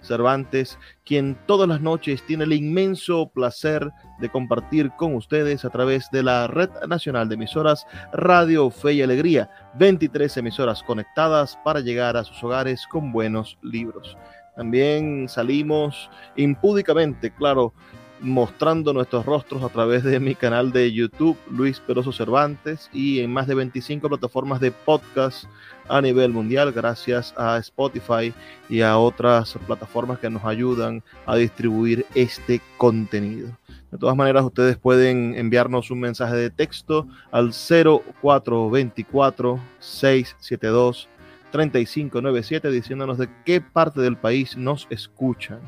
Cervantes, quien todas las noches tiene el inmenso placer de compartir con ustedes a través de la Red Nacional de Emisoras Radio Fe y Alegría, 23 emisoras conectadas para llegar a sus hogares con buenos libros. También salimos impúdicamente, claro, mostrando nuestros rostros a través de mi canal de YouTube, Luis Peroso Cervantes, y en más de 25 plataformas de podcast a nivel mundial, gracias a Spotify y a otras plataformas que nos ayudan a distribuir este contenido. De todas maneras, ustedes pueden enviarnos un mensaje de texto al 0424 672 3597 diciéndonos de qué parte del país nos escuchan.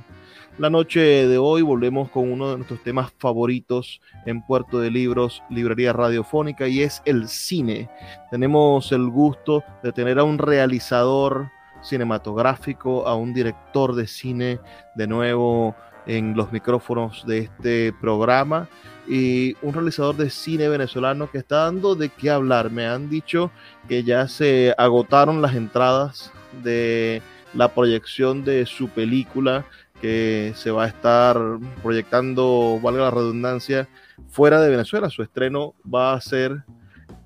La noche de hoy volvemos con uno de nuestros temas favoritos en Puerto de Libros, Librería Radiofónica, y es el cine. Tenemos el gusto de tener a un realizador cinematográfico, a un director de cine de nuevo en los micrófonos de este programa y un realizador de cine venezolano que está dando de qué hablar. Me han dicho que ya se agotaron las entradas de la proyección de su película que se va a estar proyectando, valga la redundancia, fuera de Venezuela. Su estreno va a ser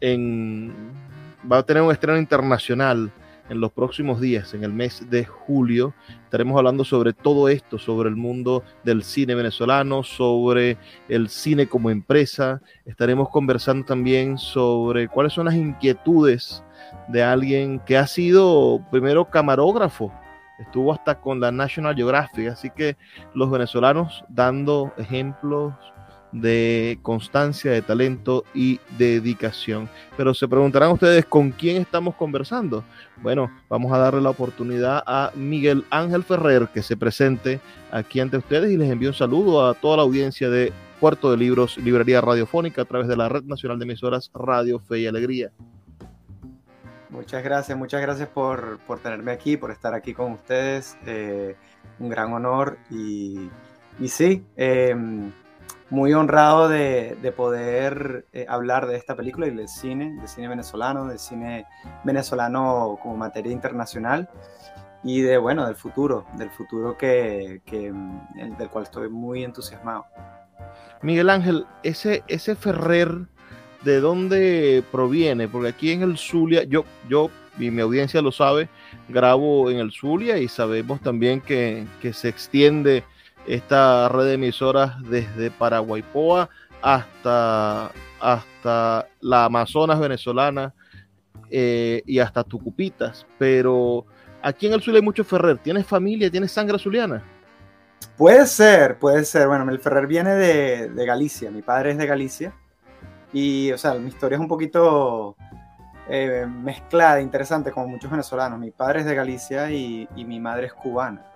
en. va a tener un estreno internacional en los próximos días, en el mes de julio. Estaremos hablando sobre todo esto, sobre el mundo del cine venezolano, sobre el cine como empresa. Estaremos conversando también sobre cuáles son las inquietudes de alguien que ha sido primero camarógrafo estuvo hasta con la National Geographic, así que los venezolanos dando ejemplos de constancia, de talento y dedicación. Pero se preguntarán ustedes con quién estamos conversando. Bueno, vamos a darle la oportunidad a Miguel Ángel Ferrer que se presente aquí ante ustedes y les envío un saludo a toda la audiencia de Puerto de Libros, Librería Radiofónica a través de la Red Nacional de Emisoras Radio Fe y Alegría. Muchas gracias, muchas gracias por, tenerme aquí, por estar aquí con ustedes. Eh, un gran honor y, sí, em, muy honrado de, poder eh, hablar de esta película y del cine, del cine venezolano, del cine venezolano como materia internacional y de, bueno, del futuro, del futuro que, del cual estoy muy entusiasmado. Miguel Ángel, ese, ese Ferrer de dónde proviene, porque aquí en el Zulia, yo, yo y mi audiencia lo sabe, grabo en el Zulia y sabemos también que, se extiende esta red de emisoras desde Paraguaypoa hasta, hasta la Amazonas venezolana eh, y hasta Tucupitas. Pero aquí en el Zulia hay mucho Ferrer. ¿Tienes familia? ¿Tienes sangre zuliana? Puede ser, puede ser. Bueno, el Ferrer viene de, de Galicia. Mi padre es de Galicia. Y, o sea, mi historia es un poquito eh, mezclada, interesante, como muchos venezolanos. Mi padre es de Galicia y, mi madre es cubana.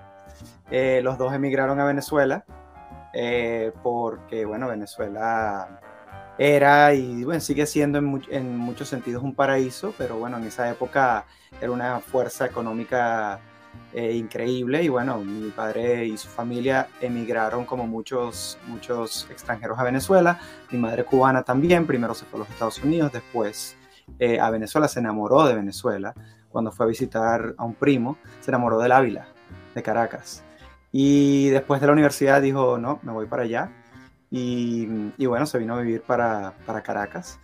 Eh, los dos emigraron a Venezuela eh, porque, bueno, Venezuela era y bueno, sigue siendo en, en, muchos sentidos un paraíso, pero bueno, en esa época era una fuerza económica eh, increíble y bueno, mi padre y su familia emigraron como muchos, muchos extranjeros a Venezuela, mi madre cubana también, primero se fue a los Estados Unidos, después eh, a Venezuela, se enamoró de Venezuela, cuando fue a visitar a un primo, se enamoró del Ávila, de Caracas. Y después de la universidad dijo, no, me voy para allá. Y, y bueno, se vino a vivir para, para, Caracas.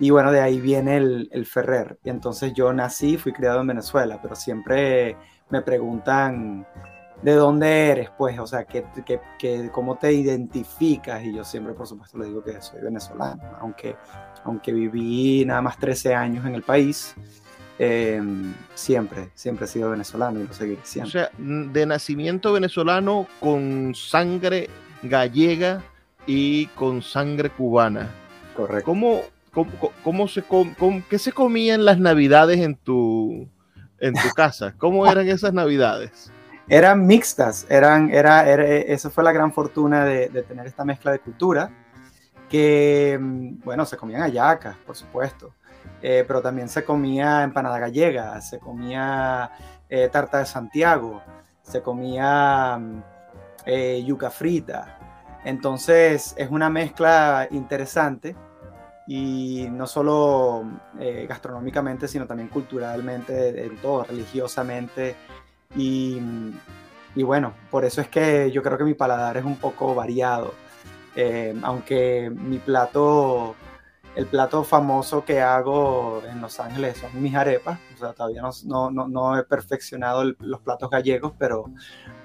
Y bueno, de ahí viene el, el, Ferrer. Y entonces yo nací, fui criado en Venezuela, pero siempre me preguntan, ¿de dónde eres? Pues, o sea, ¿qué, qué, qué, cómo te identificas? Y yo siempre, por supuesto, le digo que soy venezolano, aunque, aunque viví nada más 13 años en el país. Eh, siempre, siempre he sido venezolano y lo seguiré siendo. O sea, de nacimiento venezolano con sangre gallega y con sangre cubana. Correcto. ¿Cómo, cómo, cómo se, cómo, ¿Qué se comía en las navidades en tu, en tu casa? ¿Cómo eran esas navidades? Eran mixtas, eran, era, era, esa fue la gran fortuna de, tener esta mezcla de cultura, que, bueno, se comían hallacas, por supuesto, eh, pero también se comía empanada gallega, se comía eh, tarta de Santiago, se comía eh, yuca frita. Entonces es una mezcla interesante y no solo eh, gastronómicamente, sino también culturalmente, en todo, religiosamente. Y, y, bueno, por eso es que yo creo que mi paladar es un poco variado. Eh, aunque mi plato el plato famoso que hago en Los Ángeles son mis arepas. O sea, todavía no, no, no he perfeccionado el, los platos gallegos, pero,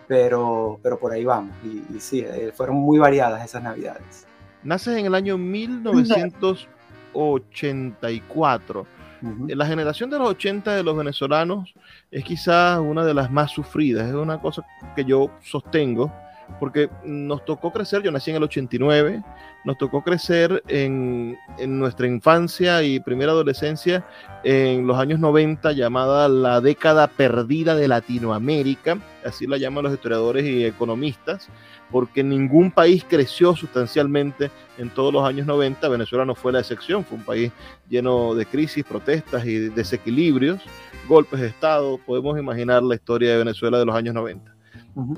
pero, pero por ahí vamos. Y, y, sí, eh, fueron muy variadas esas navidades. Naces en el año 1984. Uh -huh. La generación de los 80 de los venezolanos es quizás una de las más sufridas. Es una cosa que yo sostengo porque nos tocó crecer, yo nací en el 89, nos tocó crecer en, nuestra infancia y primera adolescencia en los años 90, llamada la década perdida de Latinoamérica, así la llaman los historiadores y economistas, porque ningún país creció sustancialmente en todos los años 90, Venezuela no fue la excepción, fue un país lleno de crisis, protestas y desequilibrios, golpes de Estado, podemos imaginar la historia de Venezuela de los años 90.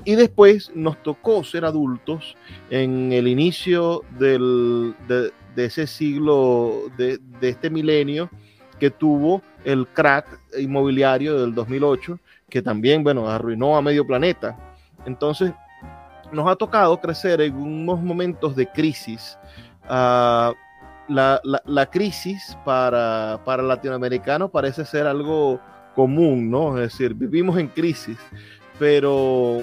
Y después nos tocó ser adultos en el inicio del, de, ese siglo, de, de, este milenio, que tuvo el crack inmobiliario del 2008, que también, bueno, arruinó a medio planeta. Entonces, nos ha tocado crecer en unos momentos de crisis. Uh, la, la, la, crisis para, para latinoamericanos parece ser algo común, ¿no? Es decir, vivimos en crisis pero,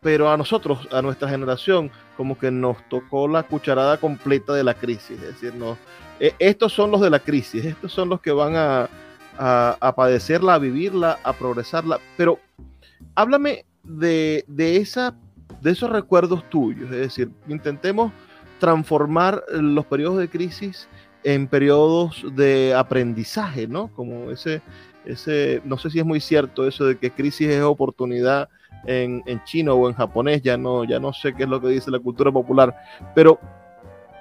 pero a nosotros, a nuestra generación, como que nos tocó la cucharada completa de la crisis. Es decir, no, eh, estos son los de la crisis, estos son los que van a, a, a padecerla, a vivirla, a progresarla. Pero háblame de, de, esa, de esos recuerdos tuyos, es decir, intentemos transformar los periodos de crisis en periodos de aprendizaje, ¿no? Como ese, ese, no sé si es muy cierto eso de que crisis es oportunidad en, en, chino o en japonés, ya no, ya no sé qué es lo que dice la cultura popular, pero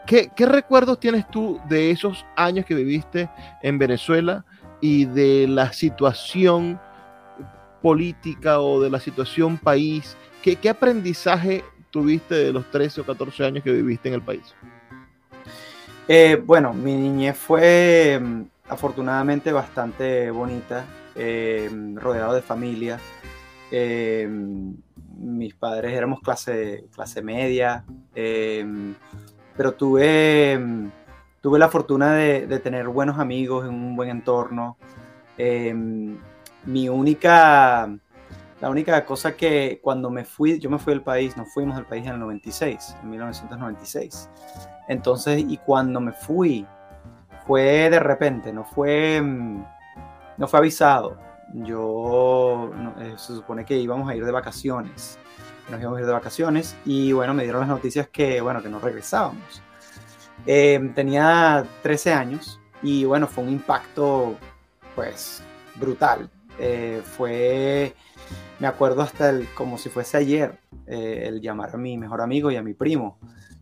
¿qué, ¿qué, recuerdos tienes tú de esos años que viviste en Venezuela y de la situación política o de la situación país? ¿Qué, qué aprendizaje tuviste de los 13 o 14 años que viviste en el país? Eh, bueno, mi niñez fue afortunadamente bastante bonita, eh, rodeado de familia. Eh, mis padres éramos clase, clase media, eh, pero tuve, tuve la fortuna de, de, tener buenos amigos en un buen entorno. mi única, la única cosa que cuando me fui, yo me fui del país, nos fuimos del país en el 96, en 1996. Entonces, y cuando me fui, fue de repente, no fue, mm, no fue avisado. Yo, no, eh, se supone que íbamos a ir de vacaciones, nos íbamos a ir de vacaciones y bueno, me dieron las noticias que, bueno, que no regresábamos. Eh, tenía 13 años y bueno, fue un impacto, pues, brutal. Eh, fue, me acuerdo hasta el, como si fuese ayer, eh, el llamar a mi mejor amigo y a mi primo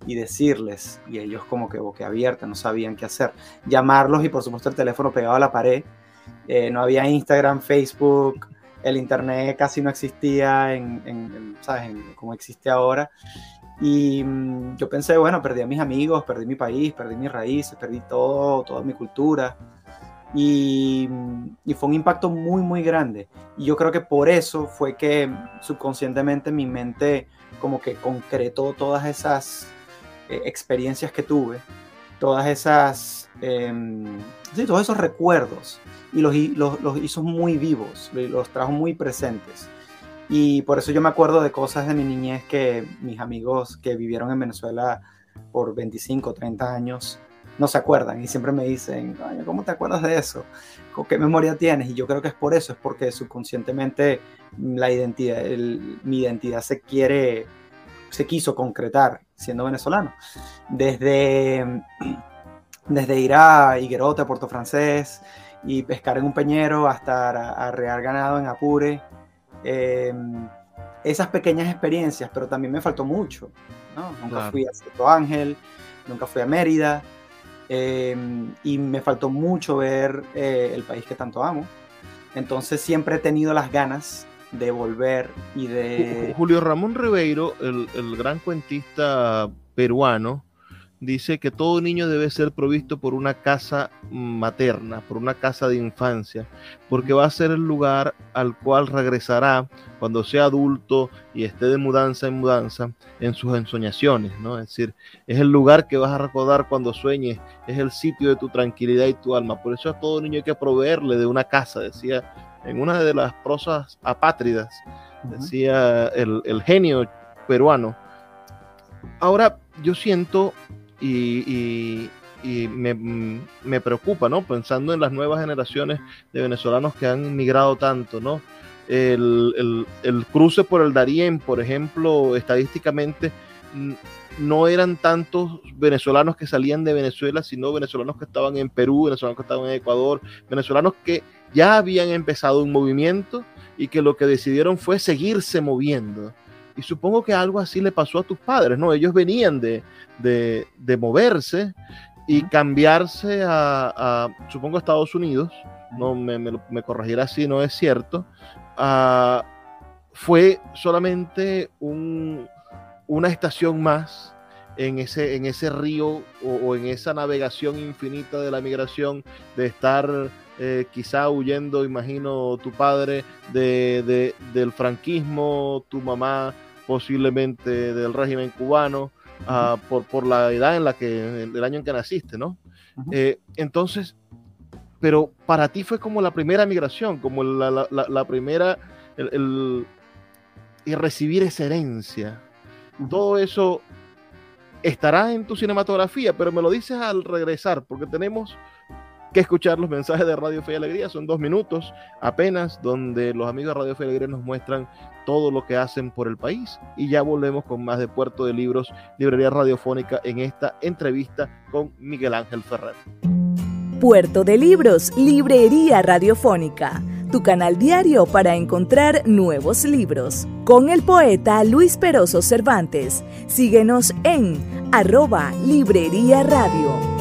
y decirles, y ellos como que boquiabierta, no sabían qué hacer, llamarlos y por supuesto el teléfono pegado a la pared, eh, no había Instagram, Facebook, el internet casi no existía en, en, en ¿sabes? En, como existe ahora. Y mmm, yo pensé, bueno, perdí a mis amigos, perdí mi país, perdí mis raíces, perdí todo, toda mi cultura. Y, y, fue un impacto muy, muy grande. Y yo creo que por eso fue que subconscientemente mi mente como que concretó todas esas eh, experiencias que tuve, todas esas, eh, sí, todos esos recuerdos y los, los, los, hizo muy vivos, los trajo muy presentes. Y por eso yo me acuerdo de cosas de mi niñez que mis amigos que vivieron en Venezuela por 25, 30 años no se acuerdan y siempre me dicen, ¿cómo te acuerdas de eso? ¿Con qué memoria tienes? Y yo creo que es por eso, es porque subconscientemente la identidad, mi identidad se quiere, se quiso concretar siendo venezolano. Desde, desde ir a Higuerote, a Puerto Francés, y pescar en un peñero hasta arrear ganado en Apure. Em, esas pequeñas experiencias, pero también me faltó mucho. ¿no? Nunca fui a Cierto Ángel, nunca fui a Mérida, em, y me faltó mucho ver eh, el país que tanto amo. Entonces siempre he tenido las ganas de volver y de... Julio Ramón Ribeiro, el, el gran cuentista peruano, dice que todo niño debe ser provisto por una casa materna, por una casa de infancia, porque va a ser el lugar al cual regresará cuando sea adulto y esté de mudanza en mudanza en sus ensoñaciones, ¿no? Es decir, es el lugar que vas a recordar cuando sueñes, es el sitio de tu tranquilidad y tu alma. Por eso a todo niño hay que proveerle de una casa, decía en una de las prosas apátridas, decía el, el genio peruano. Ahora yo siento y, me, preocupa, ¿no? Pensando en las nuevas generaciones de venezolanos que han migrado tanto, ¿no? El, cruce por el Darién, por ejemplo, estadísticamente, no eran tantos venezolanos que salían de Venezuela, sino venezolanos que estaban en Perú, venezolanos que estaban en Ecuador, venezolanos que ya habían empezado un movimiento y que lo que decidieron fue seguirse moviendo. Y supongo que algo así le pasó a tus padres, ¿no? Ellos venían de, de, moverse y cambiarse a, supongo, Estados Unidos, no me, me, corregirá si no es cierto, ah, fue solamente un, una estación más en ese, en ese río o, en esa navegación infinita de la migración, de estar eh, quizá huyendo, imagino, tu padre de, del franquismo, tu mamá posiblemente del régimen cubano, Ah, por, por, la edad en la que, el año en que naciste, ¿no? Eh, entonces, pero para ti fue como la primera migración, como la, la, la, primera, el, y recibir esa herencia. Todo eso estará en tu cinematografía, pero me lo dices al regresar, porque tenemos que escuchar los mensajes de Radio Fe y Alegría. Son dos minutos apenas donde los amigos de Radio Fe y Alegría nos muestran todo lo que hacen por el país. Y ya volvemos con más de Puerto de Libros, Librería Radiofónica, en esta entrevista con Miguel Ángel Ferrer. Puerto de Libros, Librería Radiofónica, tu canal diario para encontrar nuevos libros. Con el poeta Luis Peroso Cervantes. Síguenos en arroba Librería Radio.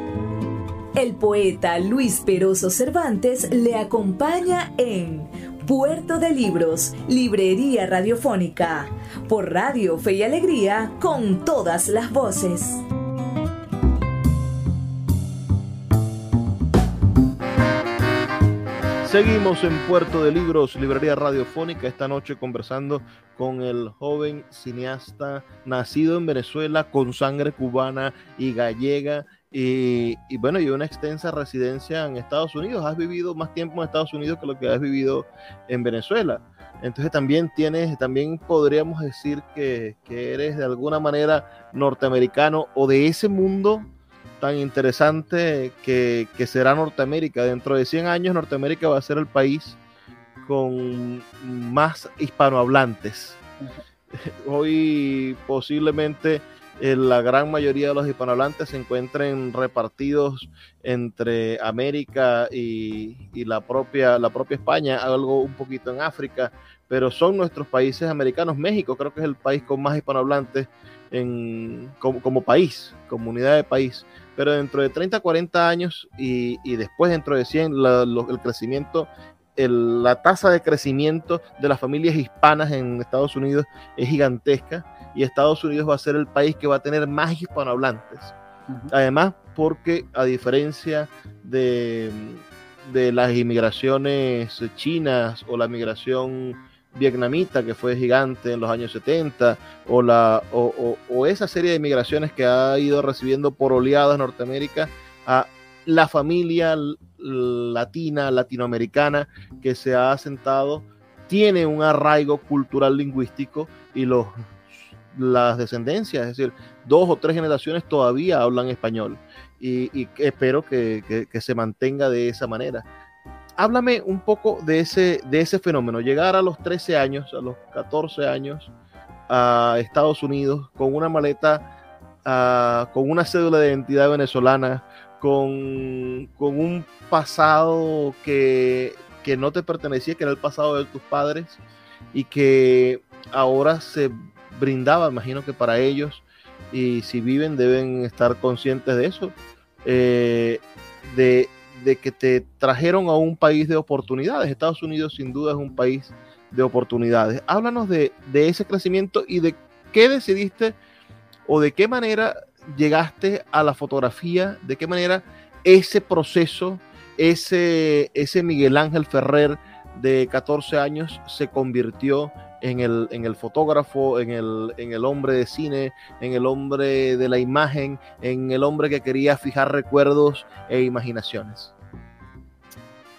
El poeta Luis Peroso Cervantes le acompaña en Puerto de Libros, Librería Radiofónica, por Radio Fe y Alegría, con todas las voces. Seguimos en Puerto de Libros, Librería Radiofónica, esta noche conversando con el joven cineasta nacido en Venezuela con sangre cubana y gallega y, bueno, y una extensa residencia en Estados Unidos. Has vivido más tiempo en Estados Unidos que lo que has vivido en Venezuela. Entonces también tienes, también podríamos decir que, que eres de alguna manera norteamericano o de ese mundo tan interesante que, que, será Norteamérica. Dentro de 100 años Norteamérica va a ser el país con más hispanohablantes. Hoy posiblemente la gran mayoría de los hispanohablantes se encuentren repartidos entre América y, la, propia, la España, algo un poquito en África, pero son nuestros países americanos. México creo que es el país con más hispanohablantes como, país, comunidad de país. Pero dentro de 30, 40 años y, después dentro de 100, el crecimiento la tasa de crecimiento de las familias hispanas en Estados Unidos es gigantesca y Estados Unidos va a ser el país que va a tener más hispanohablantes. Además, porque a diferencia de, de las inmigraciones chinas o la migración vietnamita que fue gigante en los años 70 o, la, o, o, esa serie de migraciones que ha ido recibiendo por oleadas Norteamérica a la familia latina, latinoamericana que se ha asentado, tiene un arraigo cultural lingüístico y los, las descendencias, es decir, dos o tres generaciones todavía hablan español y, espero que, se mantenga de esa manera. Háblame un poco de ese, fenómeno, llegar a los 13 años, a los 14 años a Estados Unidos con una maleta, ah, con una cédula de identidad venezolana, con, un pasado que, no te pertenecía, que era el pasado de tus padres y que ahora se brindaba, imagino que para ellos, y si viven deben estar conscientes de eso, eh, de, que te trajeron a un país de oportunidades. Estados Unidos sin duda es un país de oportunidades. Háblanos de, ese crecimiento y de qué decidiste o de qué manera llegaste a la fotografía, de qué manera ese proceso, ese, ese Miguel Ángel Ferrer de 14 años se convirtió en el, en el fotógrafo, en el, en el, hombre de cine, en el hombre de la imagen, en el hombre que quería fijar recuerdos e imaginaciones?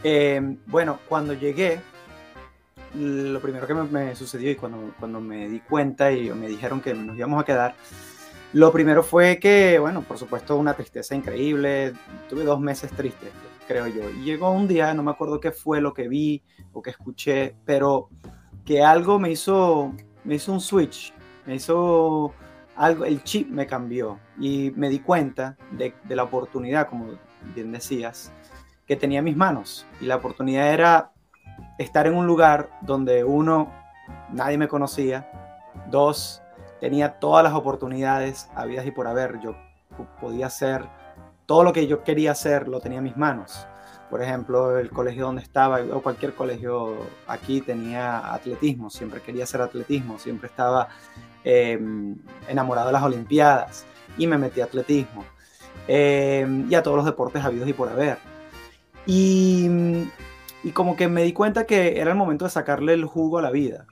Eh, bueno, cuando llegué, lo primero que me, me, sucedió y cuando, cuando me di cuenta y me dijeron que nos íbamos a quedar, lo primero fue que, bueno, por supuesto, una tristeza increíble. Tuve dos meses tristes, creo yo. Y llegó un día, no me acuerdo qué fue lo que vi o que escuché, pero que algo me hizo, me hizo un switch, me hizo algo, el chip me cambió y me di cuenta de, la oportunidad, como bien decías, que tenía en mis manos. Y la oportunidad era estar en un lugar donde uno, nadie me conocía, dos, tenía todas las oportunidades habidas y por haber. Yo podía hacer todo lo que yo quería hacer, lo tenía en mis manos. Por ejemplo, el colegio donde estaba, o cualquier colegio aquí, tenía atletismo, siempre quería hacer atletismo, siempre estaba em, enamorado de las Olimpiadas y me metí a atletismo. Em, y a todos los deportes habidos y por haber. Y, y como que me di cuenta que era el momento de sacarle el jugo a la vida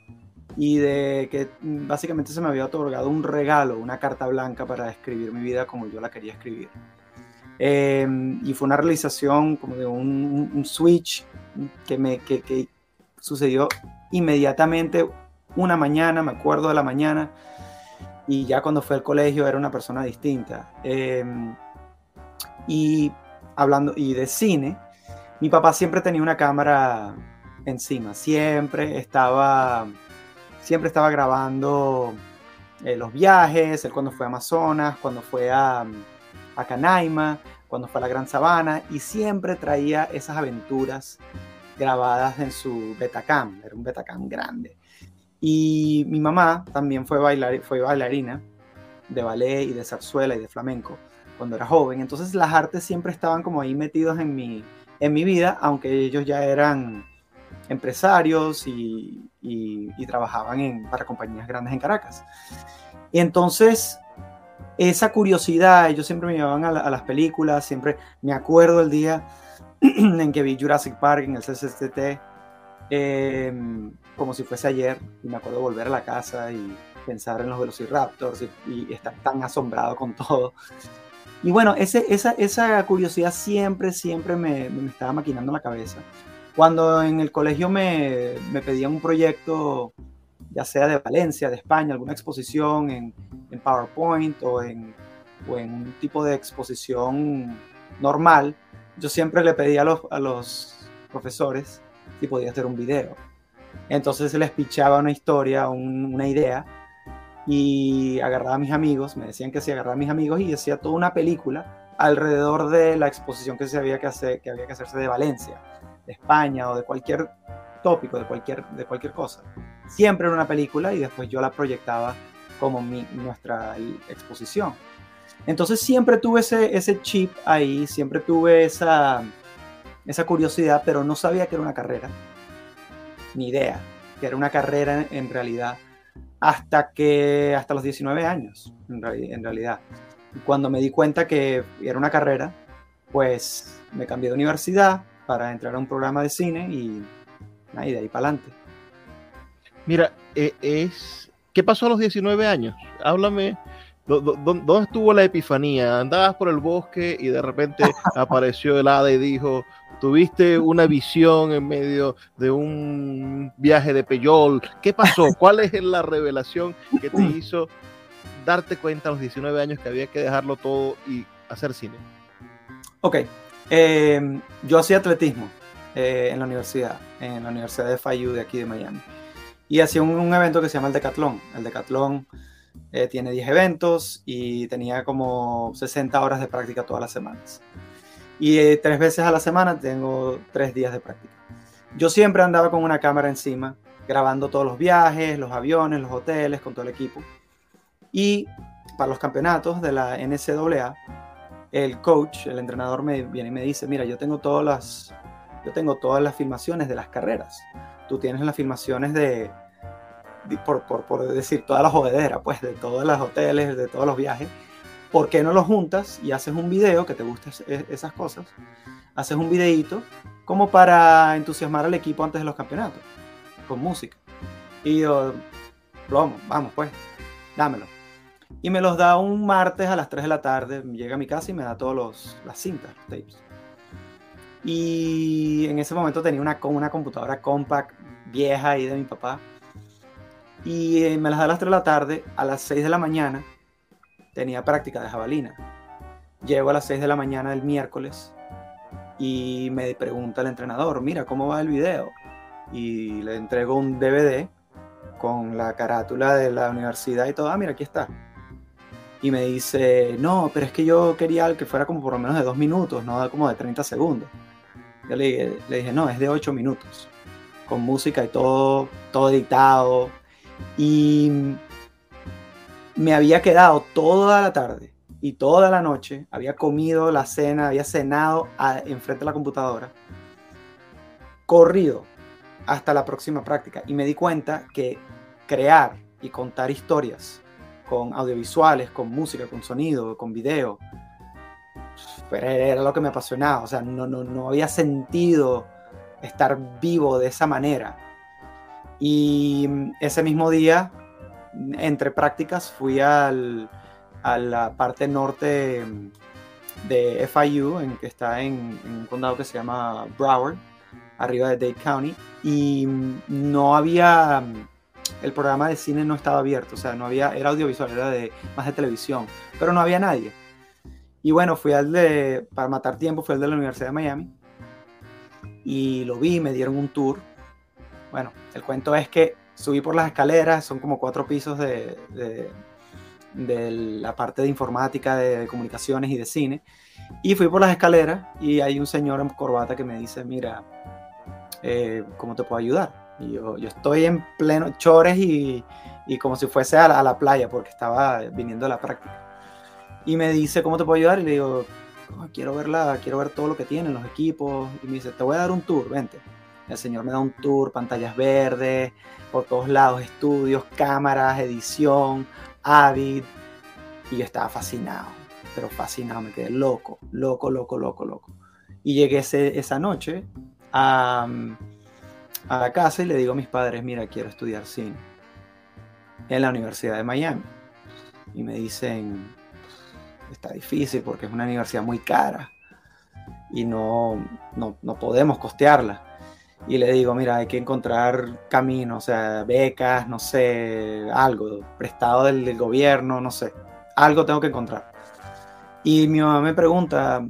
y de que básicamente se me había otorgado un regalo, una carta blanca para escribir mi vida como yo la quería escribir. Em, y fue una realización como de un, switch que, me, que, sucedió inmediatamente una mañana, me acuerdo de la mañana, y ya cuando fue al colegio era una persona distinta. Em, y hablando y de cine, mi papá siempre tenía una cámara encima, siempre estaba siempre estaba grabando eh, los viajes, él cuando fue a Amazonas, cuando fue a, a Canaima, cuando fue a la Gran Sabana, y siempre traía esas aventuras grabadas en su Betacam, era un Betacam grande. Y mi mamá también fue, bailar, fue bailarina de ballet y de zarzuela y de flamenco cuando era joven, entonces las artes siempre estaban como ahí metidos en mi, en mi vida, aunque ellos ya eran empresarios y, trabajaban para compañías grandes en Caracas. Y entonces, esa curiosidad, ellos siempre me llevaban a, las películas, siempre me acuerdo el día en que vi Jurassic Park en el CCTT, em, como si fuese ayer, y me acuerdo volver a la casa y pensar en los Velociraptors y, estar tan asombrado con todo. Y bueno, ese, esa, esa curiosidad siempre, siempre me, me estaba maquinando la cabeza. Cuando en el colegio me, me pedían un proyecto, ya sea de Valencia, de España, alguna exposición en, PowerPoint o en, un tipo de exposición normal, yo siempre le pedía a los, profesores si podía hacer un video. Entonces les pichaba una historia, una idea, y agarraba a mis amigos, me decían que sí, agarraba a mis amigos y hacía toda una película alrededor de la exposición que, se había, que, hacer, que había que hacerse de Valencia, de España o de cualquier tópico, de cualquier, de cualquier cosa. Siempre era una película y después yo la proyectaba como mi, nuestra exposición. Entonces siempre tuve ese, ese chip ahí, siempre tuve esa, esa curiosidad, pero no sabía que era una carrera, ni idea que era una carrera en realidad, hasta que, hasta los 19 años, en, realidad. Cuando me di cuenta que era una carrera, pues me cambié de universidad para entrar a un programa de cine y, de ahí para adelante. Mira, e, es, ¿qué pasó a los 19 años? Háblame ¿Dónde estuvo la epifanía? Andabas por el bosque y de repente apareció el hada y dijo, tuviste una visión en medio de un viaje de Peyol. ¿Qué pasó? ¿Cuál es la revelación que te hizo darte cuenta a los 19 años que había que dejarlo todo y hacer cine? Ok, em, yo hacía atletismo eh, en la universidad, en la Universidad de FIU de aquí de Miami. Y hacía un, un evento que se llama el Decathlon. El Decathlon eh, tiene 10 eventos y tenía como 60 horas de práctica todas las semanas. Y eh, tres veces a la semana tengo tres días de práctica. Yo siempre andaba con una cámara encima, grabando todos los viajes, los aviones, los hoteles, con todo el equipo. Y para los campeonatos de la NCAA, el coach, el entrenador me viene y me dice, mira, yo tengo todas las, yo tengo todas las filmaciones de las carreras. Tú tienes las filmaciones de, por, por, por, decir, toda la jodedera, pues, de todos los hoteles, de todos los viajes, ¿por qué no lo juntas y haces un video que te guste esas cosas? Haces un videíto como para entusiasmar al equipo antes de los campeonatos, con música. Y yo, vamos, vamos, pues, dámelo. Y me los da un martes a las 3 de la tarde, llega a mi casa y me da todas las cintas, los tapes. Y en ese momento tenía una, una computadora compact vieja ahí de mi papá y eh, me las da a las 3 de la tarde, a las 6 de la mañana tenía práctica de jabalina. Llego a las 6 de la mañana del miércoles y me pregunta el entrenador, mira, ¿cómo va el video? Y le entrego un DVD con la carátula de la universidad y todo, ah, mira, aquí está. Y me dice, no, pero es que yo quería que fuera como por lo menos de dos minutos, no como de 30 segundos. Yo le, le dije, no, es de 8 minutos, con música y todo, todo editado, y me había quedado toda la tarde y toda la noche, había comido la cena, había cenado enfrente de la computadora, corrido hasta la próxima práctica. Y me di cuenta que crear y contar historias con audiovisuales, con música, con sonido, con video, era lo que me apasionaba, o sea, no, no, no había sentido estar vivo de esa manera y ese mismo día, entre prácticas, fui al, a la parte norte de FIU, en, que está en, un condado que se llama Broward, arriba de Dade County, y no había, el programa de cine no estaba abierto, o sea, no había, era audiovisual, era de, más de televisión, pero no había nadie. Y bueno, fui al de, para matar tiempo, fui al de la Universidad de Miami, y lo vi, me dieron un tour, bueno, el cuento es que subí por las escaleras, son como cuatro pisos de, de, la parte de informática, de, comunicaciones y de cine. Y fui por las escaleras y hay un señor en corbata que me dice, mira, eh, ¿cómo te puedo ayudar? Y yo, yo estoy en pleno chores y, y como si fuese a la, a la, playa porque estaba viniendo de la práctica. Y me dice, ¿cómo te puedo ayudar? Y le digo, oh, quiero, verla, quiero ver todo lo que tienen los equipos. Y me dice, te voy a dar un tour, vente. El señor me da un tour, pantallas verdes, por todos lados, estudios, cámaras, edición, Avid. Y yo estaba fascinado, pero fascinado, me quedé loco, loco, loco, loco, loco. Y llegué esa noche a, a la casa y le digo a mis padres, mira, quiero estudiar cine en la Universidad de Miami. Y me dicen, está difícil porque es una universidad muy cara y no, no, no podemos costearla y le digo, mira, hay que encontrar caminos, o sea, becas, no sé, algo, prestado del, gobierno, no sé, algo tengo que encontrar. Y mi mamá me pregunta,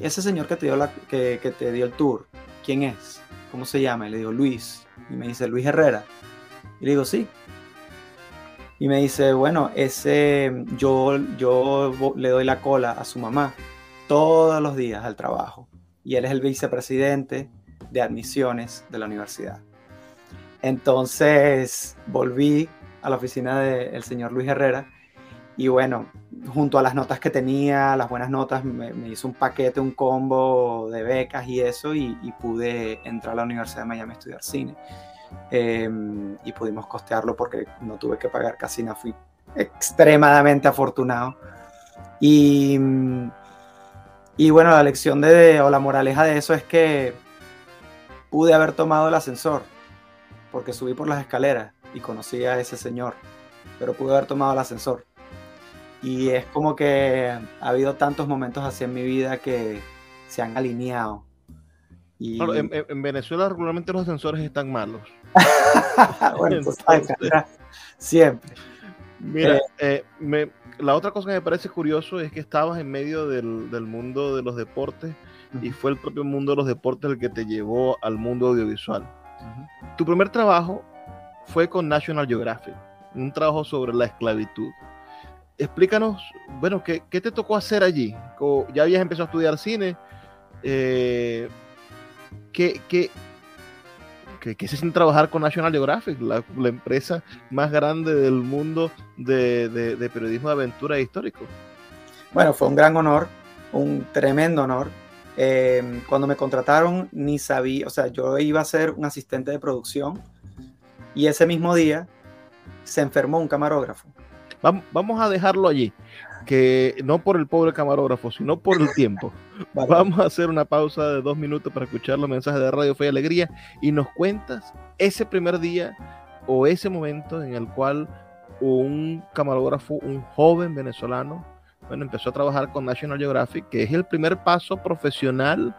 ese señor que te dio, la, que, que te dio el tour, ¿quién es? ¿Cómo se llama? Y le digo, Luis. Y me dice, Luis Herrera. Y le digo, sí. Y me dice, bueno, ese, yo, yo le doy la cola a su mamá todos los días al trabajo. Y él es el vicepresidente de admisiones de la universidad. Entonces volví a la oficina del señor Luis Herrera y bueno, junto a las notas que tenía, las buenas notas, me, hizo un paquete, un combo de becas y eso, y, pude entrar a la Universidad de Miami a estudiar cine. Em, y pudimos costearlo porque no tuve que pagar casi nada, fui extremadamente afortunado. Y, y bueno, la lección de, o la moraleja de eso es que pude haber tomado el ascensor, porque subí por las escaleras y conocí a ese señor, pero pude haber tomado el ascensor y es como que ha habido tantos momentos así en mi vida que se han alineado. Y... en, Venezuela regularmente los ascensores están malos. bueno, pues, siempre. Mira, eh, eh, la otra cosa que me parece curioso es que estabas en medio del, mundo de los deportes y fue el propio mundo de los deportes el que te llevó al mundo audiovisual. Tu primer trabajo fue con National Geographic, un trabajo sobre la esclavitud explícanos, bueno, ¿qué, te tocó hacer allí? ya habías empezado a estudiar cine. Eh, ¿qué, qué, se siente trabajar con National Geographic, la, empresa más grande del mundo de, periodismo de aventura e histórico? Bueno, fue un gran honor, un tremendo honor. Eh, cuando me contrataron, ni sabía, o sea, yo iba a ser un asistente de producción y ese mismo día se enfermó un camarógrafo Vamos a dejarlo allí, que no por el pobre camarógrafo, sino por el tiempo. Vamos a hacer una pausa de dos minutos para escuchar los mensajes de Radio Fe y Alegría y nos cuentas ese primer día o ese momento en el cual un camarógrafo, un joven venezolano, bueno, empezó a trabajar con National Geographic, que es el primer paso profesional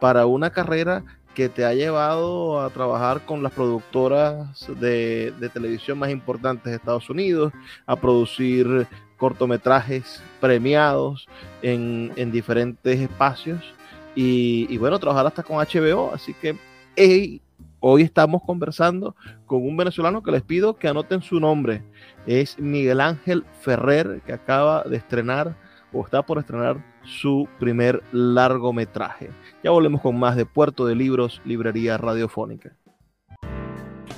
para una carrera que te ha llevado a trabajar con las productoras de, televisión más importantes de Estados Unidos, a producir cortometrajes premiados en, diferentes espacios y, bueno, trabajar hasta con HBO. Así que hoy estamos conversando con un venezolano que les pido que anoten su nombre. Es Miguel Ángel Ferrer, que acaba de estrenar o está por estrenar su primer largometraje. Ya volvemos con más de Puerto de Libros, Librería Radiofónica.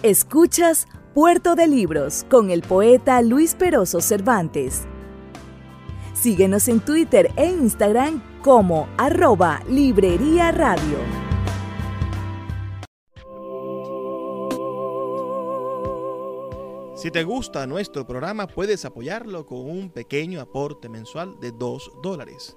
Escuchas Puerto de Libros con el poeta Luis Peroso Cervantes. Síguenos en Twitter e Instagram como arroba Librería Radio. Si te gusta nuestro programa, puedes apoyarlo con un pequeño aporte mensual de 2 dólares.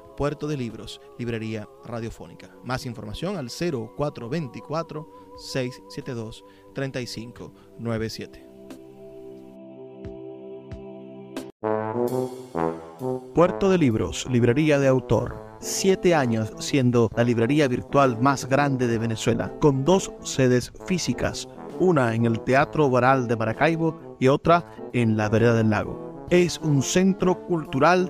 Puerto de Libros, Librería Radiofónica. Más información al 0424 672 3597. Puerto de Libros, Librería de Autor. Siete años siendo la librería virtual más grande de Venezuela, con dos sedes físicas, una en el Teatro Baral de Maracaibo y otra en la Vereda del Lago es un centro cultural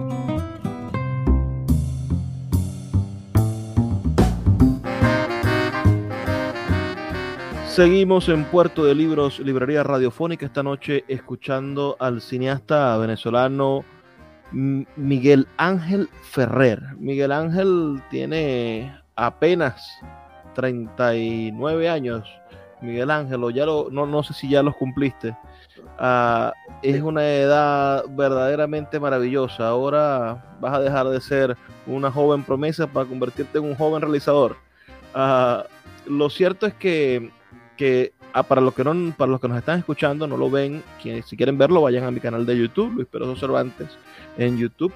Seguimos en Puerto de Libros, Librería Radiofónica, esta noche escuchando al cineasta venezolano Miguel Ángel Ferrer. Miguel Ángel tiene apenas 39 años. Miguel Ángel, ya lo, no, no sé si ya los cumpliste. Uh, es una edad verdaderamente maravillosa. Ahora vas a dejar de ser una joven promesa para convertirte en un joven realizador. Uh, lo cierto es que que ah, para, los que no, para los que nos están escuchando, no lo ven, quienes si quieren verlo, vayan a mi canal de YouTube, Luis Peroso Cervantes, en YouTube.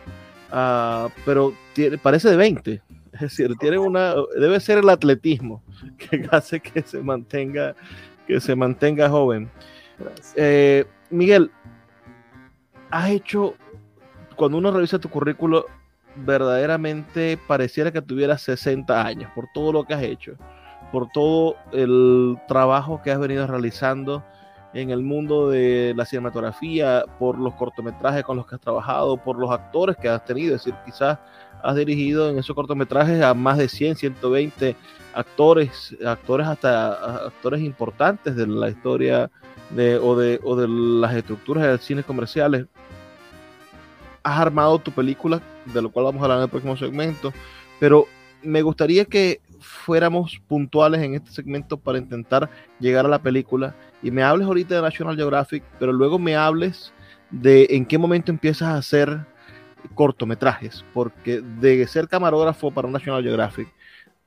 Uh, pero tiene, parece de 20. Es decir, tiene una, debe ser el atletismo que hace que se mantenga, que se mantenga joven. Eh, Miguel, has hecho, cuando uno revisa tu currículo, verdaderamente pareciera que tuvieras 60 años por todo lo que has hecho por todo el trabajo que has venido realizando en el mundo de la cinematografía, por los cortometrajes con los que has trabajado, por los actores que has tenido. Es decir, quizás has dirigido en esos cortometrajes a más de 100, 120 actores, actores hasta actores importantes de la historia de, o, de, o de las estructuras del cine comerciales. Has armado tu película, de lo cual vamos a hablar en el próximo segmento, pero me gustaría que fuéramos puntuales en este segmento para intentar llegar a la película y me hables ahorita de National Geographic, pero luego me hables de en qué momento empiezas a hacer cortometrajes, porque de ser camarógrafo para National Geographic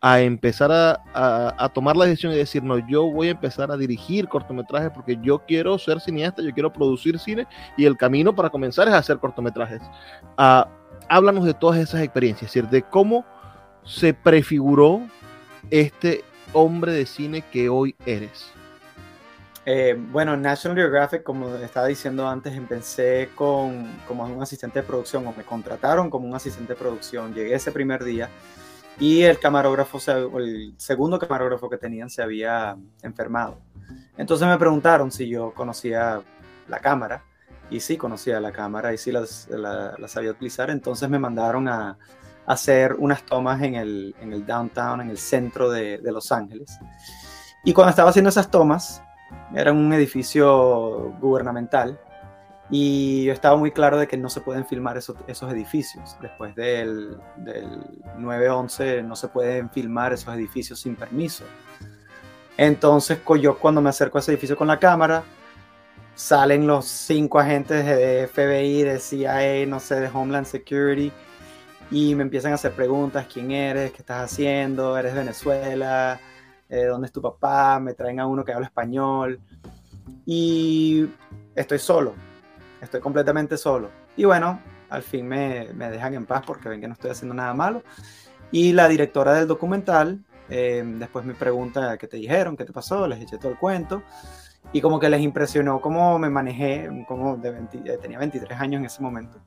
a empezar a, tomar la decisión y decir, no, yo voy a empezar a dirigir cortometrajes porque yo quiero ser cineasta, yo quiero producir cine y el camino para comenzar es hacer cortometrajes. Uh, háblanos de todas esas experiencias, es decir, de cómo se prefiguró este hombre de cine que hoy eres? Eh, bueno, National Geographic, como estaba diciendo antes, empecé con, como un asistente de producción, o me contrataron como un asistente de producción. Llegué ese primer día y el camarógrafo, el segundo camarógrafo que tenían se había enfermado. Entonces me preguntaron si yo conocía la cámara y sí conocía la cámara y sí la, sabía utilizar. Entonces me mandaron a, hacer unas tomas en el, en el downtown, en el centro de, de, Los Ángeles. Y cuando estaba haciendo esas tomas, era un edificio gubernamental y yo estaba muy claro de que no se pueden filmar esos, esos edificios. Después del, del 9-11 no se pueden filmar esos edificios sin permiso. Entonces yo cuando me acerco a ese edificio con la cámara, salen los cinco agentes de FBI, de CIA, no sé, de Homeland Security, y me empiezan a hacer preguntas, ¿quién eres? ¿Qué estás haciendo? ¿Eres de Venezuela? Eh, ¿Dónde es tu papá? Me traen a uno que habla español. Y estoy solo, estoy completamente solo. Y bueno, al fin me, me dejan en paz porque ven que no estoy haciendo nada malo. Y la directora del documental eh, después me pregunta qué te dijeron, qué te pasó, les eché todo el cuento. Y como que les impresionó cómo me manejé, como de eh, tenía 23 años en ese momento,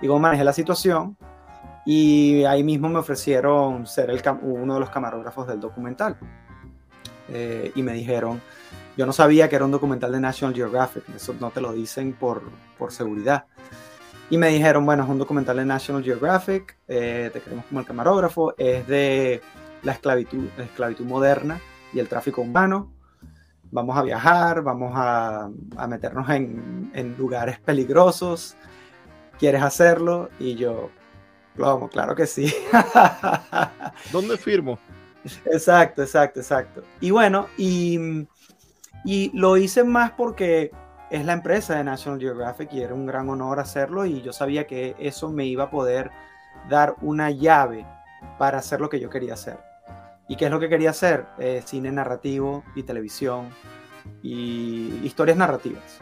y cómo manejé la situación. Y ahí mismo me ofrecieron ser el, uno de los camarógrafos del documental. Eh, y me dijeron, yo no sabía que era un documental de National Geographic, eso no te lo dicen por, por seguridad. Y me dijeron, bueno, es un documental de National Geographic, eh, te queremos como el camarógrafo, es de la esclavitud, la esclavitud moderna y el tráfico humano. Vamos a viajar, vamos a, a meternos en, en lugares peligrosos. ¿Quieres hacerlo? Y yo, Claro que sí. ¿Dónde firmo? Exacto, exacto, exacto. Y bueno, y, y lo hice más porque es la empresa de National Geographic y era un gran honor hacerlo y yo sabía que eso me iba a poder dar una llave para hacer lo que yo quería hacer. ¿Y qué es lo que quería hacer? Eh, cine narrativo y televisión y historias narrativas.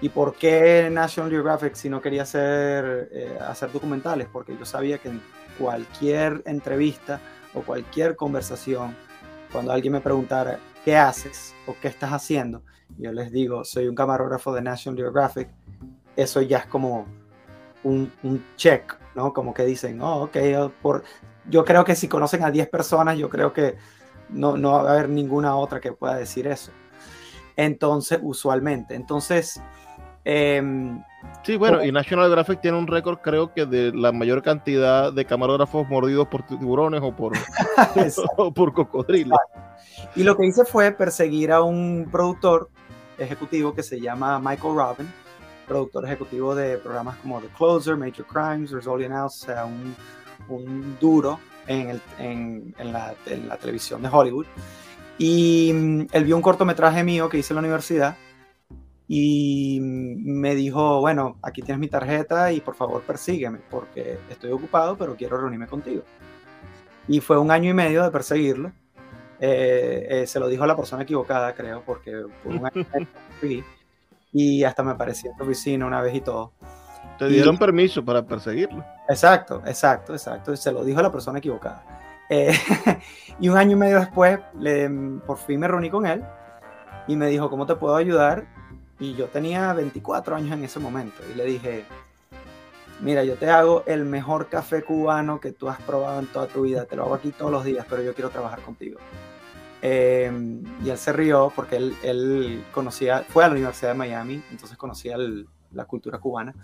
¿Y por qué National Geographic si no quería hacer, eh, hacer documentales? Porque yo sabía que en cualquier entrevista o cualquier conversación, cuando alguien me preguntara, ¿qué haces o qué estás haciendo? Yo les digo, soy un camarógrafo de National Geographic. Eso ya es como un, un check, ¿no? Como que dicen, oh, ok, oh, por... yo creo que si conocen a 10 personas, yo creo que no, no va a haber ninguna otra que pueda decir eso. Entonces, usualmente. Entonces, Em, sí, bueno, y National Geographic tiene un récord, creo que de la mayor cantidad de camarógrafos mordidos por tiburones o por, o por cocodrilos. Y lo que hice fue perseguir a un productor ejecutivo que se llama Michael Robin, productor ejecutivo de programas como The Closer, Major Crimes, Resolving House, o sea, un, un duro en, el, en, en, la, en, la, televisión de Hollywood. Y mm, él vio un cortometraje mío que hice en la universidad y me dijo, bueno, aquí tienes mi tarjeta y por favor persígueme porque estoy ocupado, pero quiero reunirme contigo. Y fue un año y medio de perseguirlo. Eh, eh, se lo dijo a la persona equivocada, creo, porque por un año fui y hasta me apareció en tu oficina una vez y todo. Te dieron permiso para perseguirlo. Exacto, exacto, exacto. Se lo dijo a la persona equivocada. Eh, y un año y medio después, le, por fin me reuní con él y me dijo, ¿cómo te puedo ayudar? Y yo tenía 24 años en ese momento. Y le dije, mira, yo te hago el mejor café cubano que tú has probado en toda tu vida. Te lo hago aquí todos los días, pero yo quiero trabajar contigo. Eh, y él se rió porque él, él, conocía, fue a la Universidad de Miami, entonces conocía el, la cultura cubana.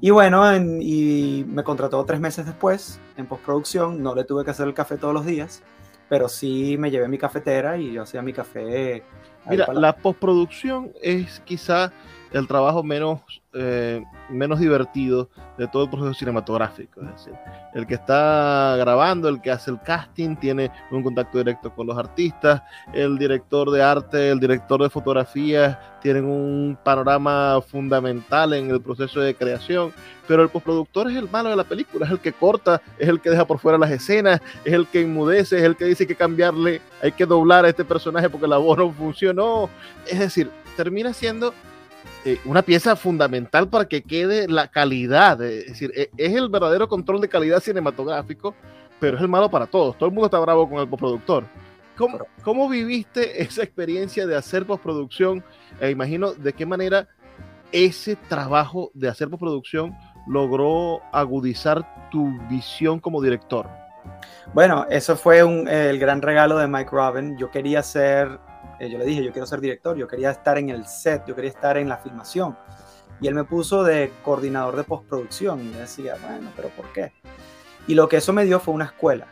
Y bueno, en, y me contrató tres meses después en postproducción. No le tuve que hacer el café todos los días, pero sí me llevé mi cafetera y yo hacía mi café. Mira, la postproducción es quizá el trabajo menos, eh, menos divertido de todo el proceso cinematográfico. Es decir, el que está grabando, el que hace el casting, tiene un contacto directo con los artistas, el director de arte, el director de fotografía, tienen un panorama fundamental en el proceso de creación, pero el postproductor es el malo de la película, es el que corta, es el que deja por fuera las escenas, es el que inmudece, es el que dice que cambiarle, hay que doblar a este personaje porque la voz no funcionó. Es decir, termina siendo eh, una pieza fundamental para que quede la calidad. Es decir, e, es el verdadero control de calidad cinematográfico, pero es el malo para todos. Todo el mundo está bravo con el postproductor. ¿Cómo, cómo viviste esa experiencia de hacer postproducción? E imagino de qué manera ese trabajo de hacer postproducción logró agudizar tu visión como director. Bueno, eso fue un, el gran regalo de Mike Robin. Yo quería ser eh, yo le dije, yo quiero ser director, yo quería estar en el set, yo quería estar en la filmación. Y él me puso de coordinador de postproducción. Y yo decía, bueno, pero ¿por qué? Y lo que eso me dio fue una escuela.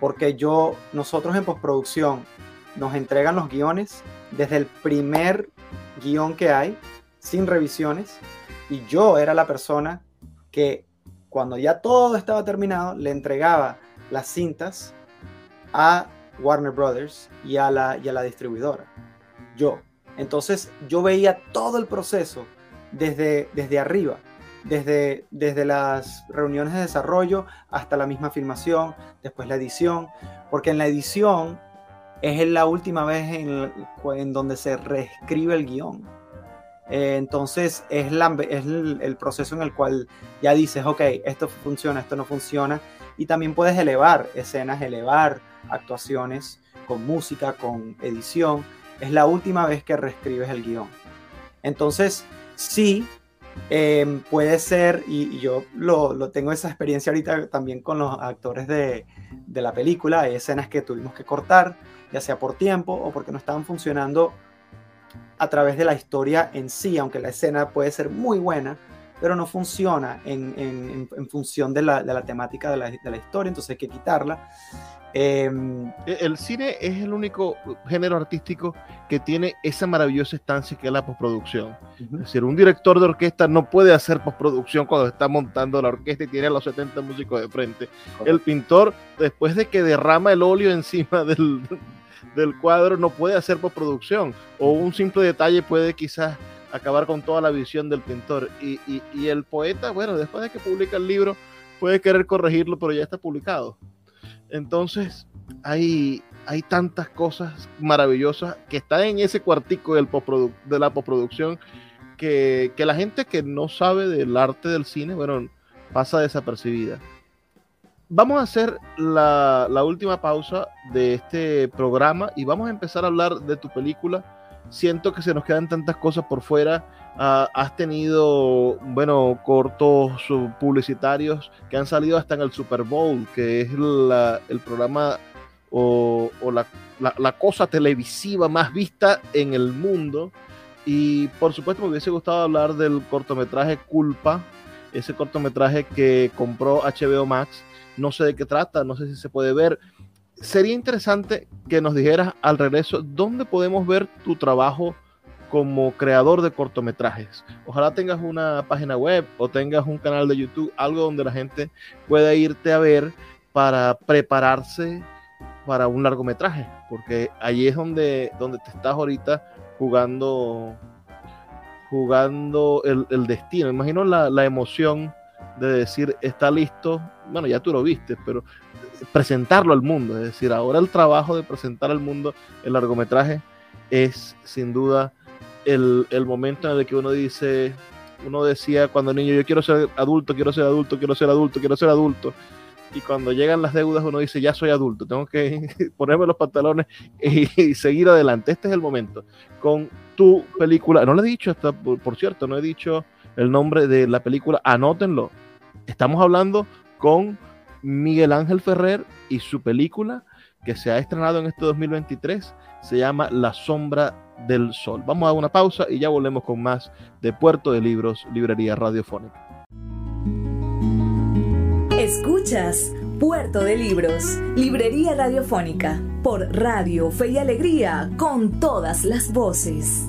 Porque yo, nosotros en postproducción, nos entregan los guiones desde el primer guion que hay, sin revisiones. Y yo era la persona que cuando ya todo estaba terminado, le entregaba las cintas a Warner Brothers y a la, y a la distribuidora. Yo. Entonces yo veía todo el proceso desde, desde arriba, desde, desde las reuniones de desarrollo hasta la misma filmación, después la edición, porque en la edición es la última vez en, en donde se reescribe el guion. Eh, entonces es, la, es el, el, proceso en el cual ya dices, ok, esto funciona, esto no funciona, y también puedes elevar escenas, elevar actuaciones, con música, con edición. Es la última vez que reescribes el guion. Entonces, sí, eh, puede ser, y, yo lo, lo, tengo esa experiencia ahorita también con los actores de, de, la película, hay escenas que tuvimos que cortar, ya sea por tiempo o porque no estaban funcionando a través de la historia en sí, aunque la escena puede ser muy buena, pero no funciona en, en, en función de la, de la temática de la, de la, historia, entonces hay que quitarla. Eh, el cine es el único género artístico que tiene esa maravillosa estancia que es la postproducción. Uh -huh. Es decir, un director de orquesta no puede hacer postproducción cuando está montando la orquesta y tiene a los 70 músicos de frente. El pintor, después de que derrama el óleo encima del, del cuadro, no puede hacer postproducción. O un simple detalle puede quizás acabar con toda la visión del pintor. Y, el poeta, bueno, después de que publica el libro, puede querer corregirlo, pero ya está publicado. Entonces, hay, hay tantas cosas maravillosas que están en ese cuartico de la postproducción que, la gente que no sabe del arte del cine, bueno, pasa desapercibida. Vamos a hacer la última pausa de este programa y vamos a empezar a hablar de tu película. Siento que se nos quedan tantas cosas por fuera Uh, has tenido, bueno, cortos publicitarios que han salido hasta en el Super Bowl, que es la, el programa o, la, cosa televisiva más vista en el mundo. Y por supuesto me hubiese gustado hablar del cortometraje Culpa, ese cortometraje que compró HBO Max. No sé de qué trata, no sé si se puede ver. Sería interesante que nos dijeras al regreso dónde podemos ver tu trabajo como creador de cortometrajes. Ojalá tengas una página web o tengas un canal de YouTube, algo donde la gente pueda irte a ver para prepararse para un largometraje, porque allí es donde, donde te estás ahorita jugando jugando el, el destino. Imagino la, la, emoción de decir, está listo, bueno, ya tú lo viste, pero presentarlo al mundo, es decir, ahora el trabajo de presentar al mundo el largometraje es sin duda el, el momento en el que uno dice, uno decía cuando niño, yo quiero ser adulto, quiero ser adulto, quiero ser adulto, quiero ser adulto. Y cuando llegan las deudas uno dice, ya soy adulto, tengo que ponerme los pantalones y, seguir adelante. Este es el momento. Con tu película, no le he dicho, hasta, por, por cierto, no he dicho el nombre de la película, anótenlo. Estamos hablando con Miguel Ángel Ferrer y su película que se ha estrenado en este 2023 se llama La sombra del sol. Vamos a una pausa y ya volvemos con más de Puerto de Libros, Librería Radiofónica. Escuchas Puerto de Libros, Librería Radiofónica, por Radio Fe y Alegría, con todas las voces.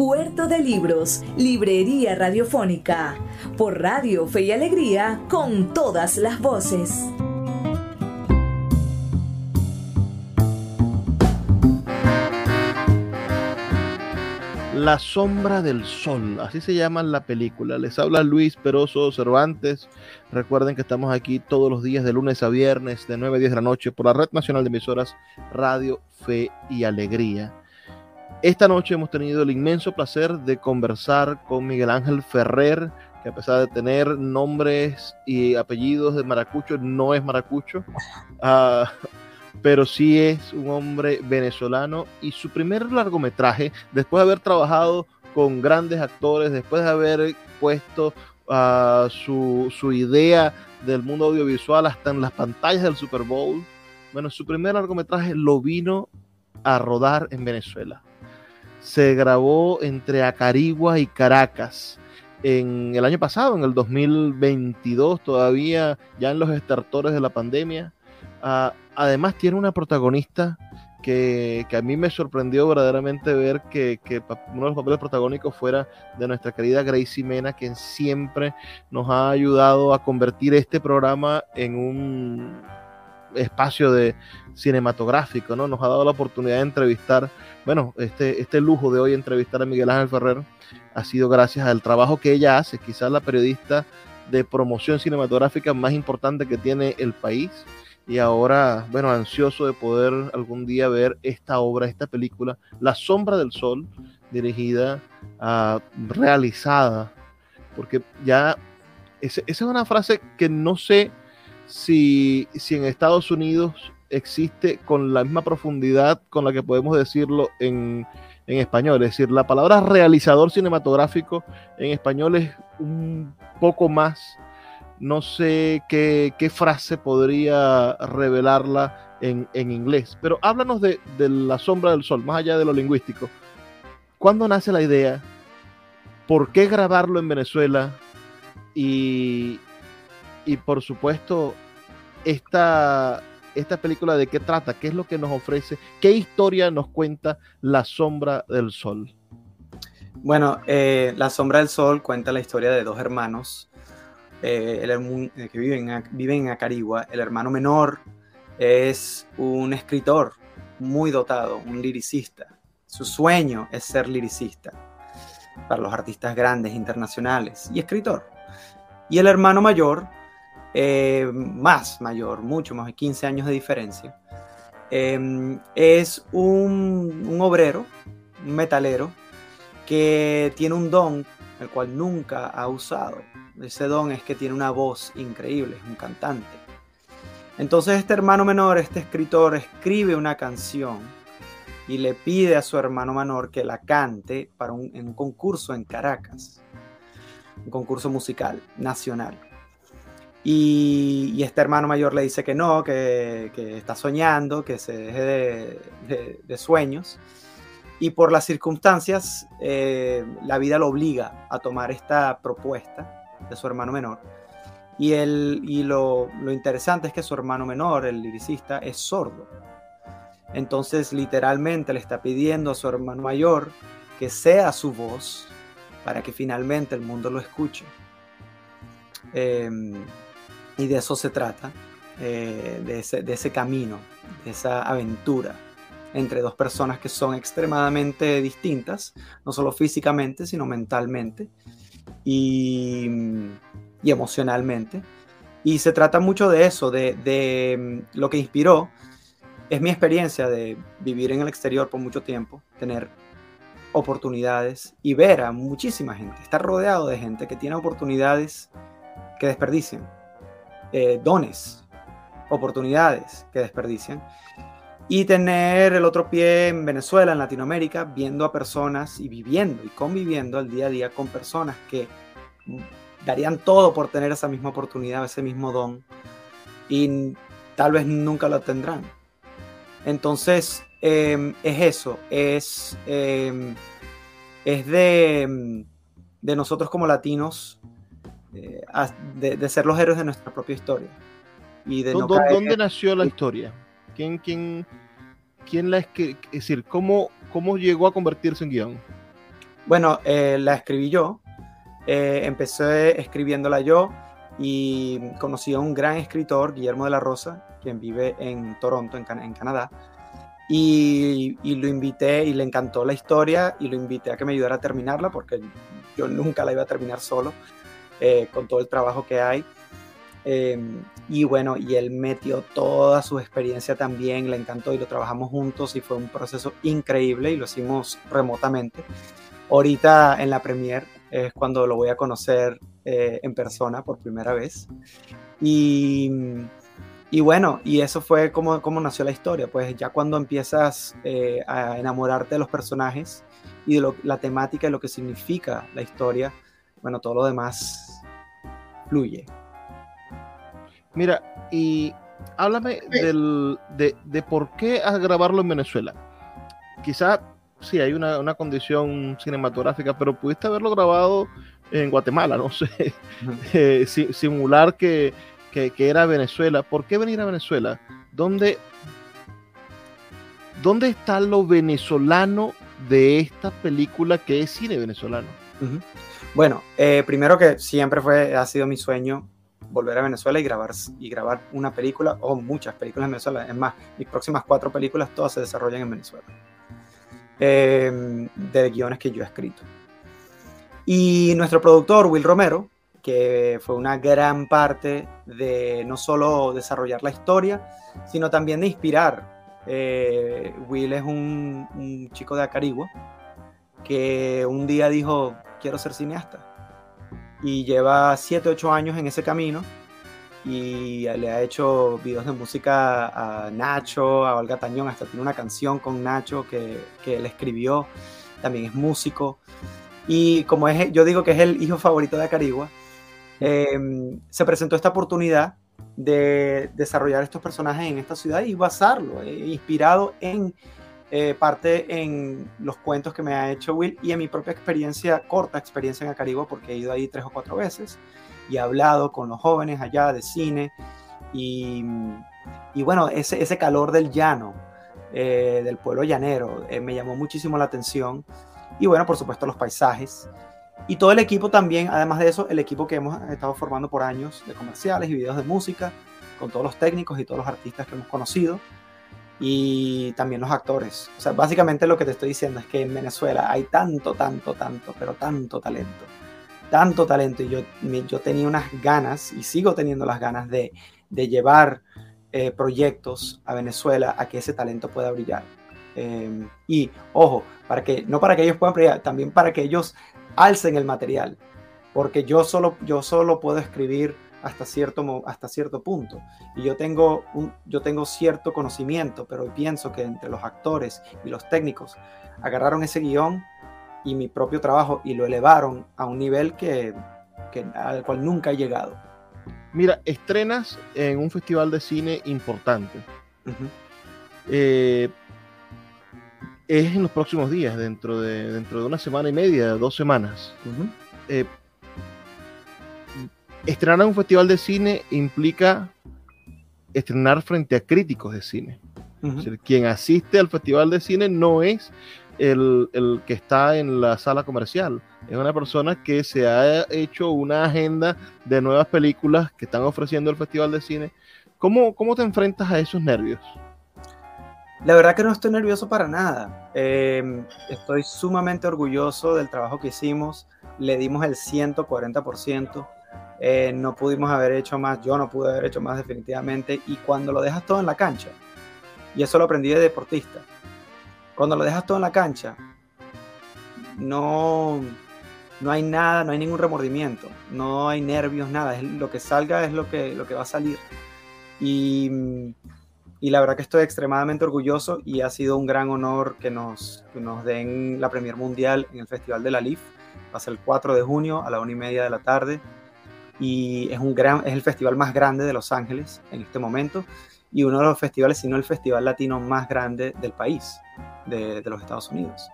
Puerto de Libros, Librería Radiofónica, por Radio Fe y Alegría, con todas las voces. La sombra del sol, así se llama la película. Les habla Luis Peroso Cervantes. Recuerden que estamos aquí todos los días de lunes a viernes de 9 a 10 de la noche por la Red Nacional de Emisoras Radio Fe y Alegría. Esta noche hemos tenido el inmenso placer de conversar con Miguel Ángel Ferrer, que a pesar de tener nombres y apellidos de maracucho, no es maracucho. Uh, pero sí es un hombre venezolano y su primer largometraje, después de haber trabajado con grandes actores, después de haber puesto uh, su, su, idea del mundo audiovisual hasta en las pantallas del Super Bowl, bueno, su primer largometraje lo vino a rodar en Venezuela. Se grabó entre Acarigua y Caracas en el año pasado, en el 2022, todavía ya en los estertores de la pandemia. Uh, además tiene una protagonista que, que, a mí me sorprendió verdaderamente ver que, que, uno de los papeles protagónicos fuera de nuestra querida Gracie Mena, quien siempre nos ha ayudado a convertir este programa en un espacio de cinematográfico, ¿no? Nos ha dado la oportunidad de entrevistar, bueno, este, este lujo de hoy entrevistar a Miguel Ángel Ferrer ha sido gracias al trabajo que ella hace, quizás la periodista de promoción cinematográfica más importante que tiene el país y ahora, bueno, ansioso de poder algún día ver esta obra, esta película, La Sombra del Sol, dirigida, uh, realizada, porque ya, esa es una frase que no sé si, si en Estados Unidos existe con la misma profundidad con la que podemos decirlo en, en español. Es decir, la palabra realizador cinematográfico en español es un poco más no sé qué, qué frase podría revelarla en, en, inglés, pero háblanos de, de, la sombra del sol, más allá de lo lingüístico. ¿Cuándo nace la idea? ¿Por qué grabarlo en Venezuela? Y, y por supuesto, esta, esta película de qué trata, qué es lo que nos ofrece, qué historia nos cuenta La sombra del sol. Bueno, eh, La sombra del sol cuenta la historia de dos hermanos eh, el, que vive en, vive en Acarigua. El hermano menor es un escritor muy dotado, un liricista. Su sueño es ser liricista para los artistas grandes internacionales y escritor. Y el hermano mayor, eh, más mayor, mucho más de 15 años de diferencia, em, es un, obrero, un metalero, que tiene un don el cual nunca ha usado. Ese don es que tiene una voz increíble, es un cantante. Entonces este hermano menor, este escritor, escribe una canción y le pide a su hermano menor que la cante para en un concurso en Caracas, un concurso musical nacional. Y, este hermano mayor le dice que no, que, está soñando, que se deje de, sueños. Y por las circunstancias, eh, la vida lo obliga a tomar esta propuesta de su hermano menor. Y, y lo, lo interesante es que su hermano menor, el liricista, es sordo entonces literalmente le está pidiendo a su hermano mayor que sea su voz para que finalmente el mundo lo escuche. Em, y de eso se trata, eh, de, ese, camino, de esa aventura entre dos personas que son extremadamente distintas, no solo físicamente, sino mentalmente y, emocionalmente. Y se trata mucho de eso, de, de lo que inspiró es mi experiencia de vivir en el exterior por mucho tiempo, tener oportunidades y ver a muchísima gente, estar rodeado de gente que tiene oportunidades que desperdician, eh, dones, oportunidades que desperdician, y tener el otro pie en Venezuela, en Latinoamérica, viendo a personas y viviendo y conviviendo al día a día con personas que darían todo por tener esa misma oportunidad, ese mismo don, y tal vez nunca lo tendrán. Entonces, em, es eso, es, em, es de, de, nosotros como latinos, eh, de, ser los héroes de nuestra propia historia. Y de ¿Dónde, nació la historia? ¿Quién, quién, quién la es, es decir, ¿cómo, cómo llegó a convertirse en guion? Bueno, eh, la escribí yo, eh, empecé escribiéndola yo y conocí a un gran escritor, Guillermo de la Rosa, quien vive en Toronto, en, Canadá, y, lo invité y le encantó la historia y lo invité a que me ayudara a terminarla porque yo nunca la iba a terminar solo eh, con todo el trabajo que hay. Em, y bueno, y él metió toda su experiencia también, le encantó y lo trabajamos juntos y fue un proceso increíble y lo hicimos remotamente. Ahorita en la premier es cuando lo voy a conocer eh, en persona por primera vez. Y, y, bueno, y eso fue como, como nació la historia, pues ya cuando empiezas eh, a enamorarte de los personajes y de la temática y lo que significa la historia, bueno, todo lo demás fluye. Mira, y háblame del, de, de, por qué grabarlo en Venezuela. Quizá sí hay una, una, condición cinematográfica, pero pudiste haberlo grabado en Guatemala, no sé, eh, simular que, era Venezuela. ¿Por qué venir a Venezuela? ¿Dónde, ¿Dónde está lo venezolano de esta película que es cine venezolano? Bueno, eh, primero que siempre fue, ha sido mi sueño volver a Venezuela y grabar, y grabar una película o muchas películas en Venezuela. Es más, mis próximas cuatro películas todas se desarrollan en Venezuela. Eh, de guiones que yo he escrito. Y nuestro productor, Will Romero, que fue una gran parte de no solo desarrollar la historia, sino también de inspirar. Eh, Will es un, chico de Acarigua que un día dijo, quiero ser cineasta. Y lleva 7, 8 años en ese camino y le ha hecho videos de música a Nacho, a Olga Tañón, hasta tiene una canción con Nacho que, que él escribió, también es músico. Y como es, yo digo que es el hijo favorito de Acarigua, em, se presentó esta oportunidad de desarrollar estos personajes en esta ciudad y basarlo, eh, inspirado en eh, parte en los cuentos que me ha hecho Will y en mi propia experiencia, corta experiencia en Acarigua, porque he ido ahí tres o cuatro veces y he hablado con los jóvenes allá de cine y, y bueno, ese, ese calor del llano, eh, del pueblo llanero, me llamó muchísimo la atención y bueno, por supuesto los paisajes. Y todo el equipo también, además de eso, el equipo que hemos estado formando por años de comerciales y videos de música, con todos los técnicos y todos los artistas que hemos conocido, y también los actores. O sea, básicamente lo que te estoy diciendo es que en Venezuela hay tanto, tanto, tanto, pero tanto talento, tanto talento, y yo, yo tenía unas ganas, y sigo teniendo las ganas de, de llevar eh, proyectos a Venezuela a que ese talento pueda brillar. Em, y ojo, para que, no para que ellos puedan brillar, también para que ellos alcen el material, porque yo solo, yo solo puedo escribir hasta cierto, hasta cierto punto. Y yo tengo, un, yo tengo cierto conocimiento, pero pienso que entre los actores y los técnicos agarraron ese guion y mi propio trabajo y lo elevaron a un nivel que, que al cual nunca he llegado. Mira, estrenas en un festival de cine importante. eh, es en los próximos días, dentro de, dentro de una semana y media, dos semanas. Uh -huh. eh, estrenar en un festival de cine implica estrenar frente a críticos de cine. Uh -huh. es decir, quien asiste al festival de cine no es el, el, que está en la sala comercial, es una persona que se ha hecho una agenda de nuevas películas que están ofreciendo el festival de cine. ¿Cómo, cómo te enfrentas a esos nervios? La verdad que no estoy nervioso para nada. Eh, estoy sumamente orgulloso del trabajo que hicimos. Le dimos el 140%. Eh, no pudimos haber hecho más. Yo no pude haber hecho más definitivamente. Y cuando lo dejas todo en la cancha, y eso lo aprendí de deportista, cuando lo dejas todo en la cancha, no, no hay nada, no hay ningún remordimiento, no hay nervios, nada. Es, lo que salga es lo que, lo que va a salir. Y y la verdad que estoy extremadamente orgulloso y ha sido un gran honor que nos, que nos den la Premier Mundial en el Festival de la LIF. Va a ser el 4 de junio a la una y media de la tarde y es, un gran, es el festival más grande de Los Ángeles en este momento y uno de los festivales, si no el festival latino más grande del país, de, de los Estados Unidos.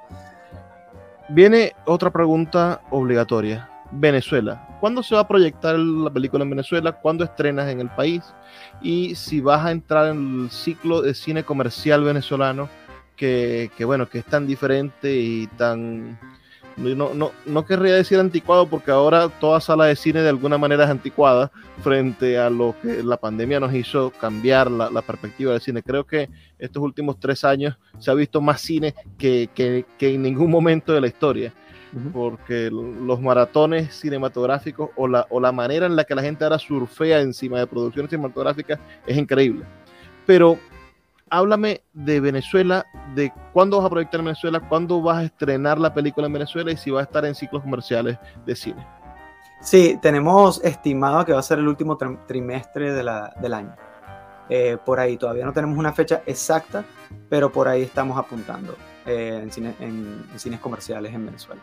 Viene otra pregunta obligatoria. Venezuela. ¿Cuándo se va a proyectar la película en Venezuela? ¿Cuándo estrenas en el país? Y si vas a entrar en el ciclo de cine comercial venezolano, que, que bueno, que es tan diferente y tan... No, no, no querría decir anticuado porque ahora toda sala de cine de alguna manera es anticuada frente a lo que la pandemia nos hizo cambiar la, la perspectiva del cine. Creo que estos últimos tres años se ha visto más cine que, que, que en ningún momento de la historia porque los maratones cinematográficos o la, o la manera en la que la gente ahora surfea encima de producciones cinematográficas es increíble. Pero háblame de Venezuela, de cuándo vas a proyectar en Venezuela, cuándo vas a estrenar la película en Venezuela y si va a estar en ciclos comerciales de cine. Sí, tenemos estimado que va a ser el último trimestre de la, del año. Eh, por ahí todavía no tenemos una fecha exacta, pero por ahí estamos apuntando eh, en, cine, en, en, cines comerciales en Venezuela.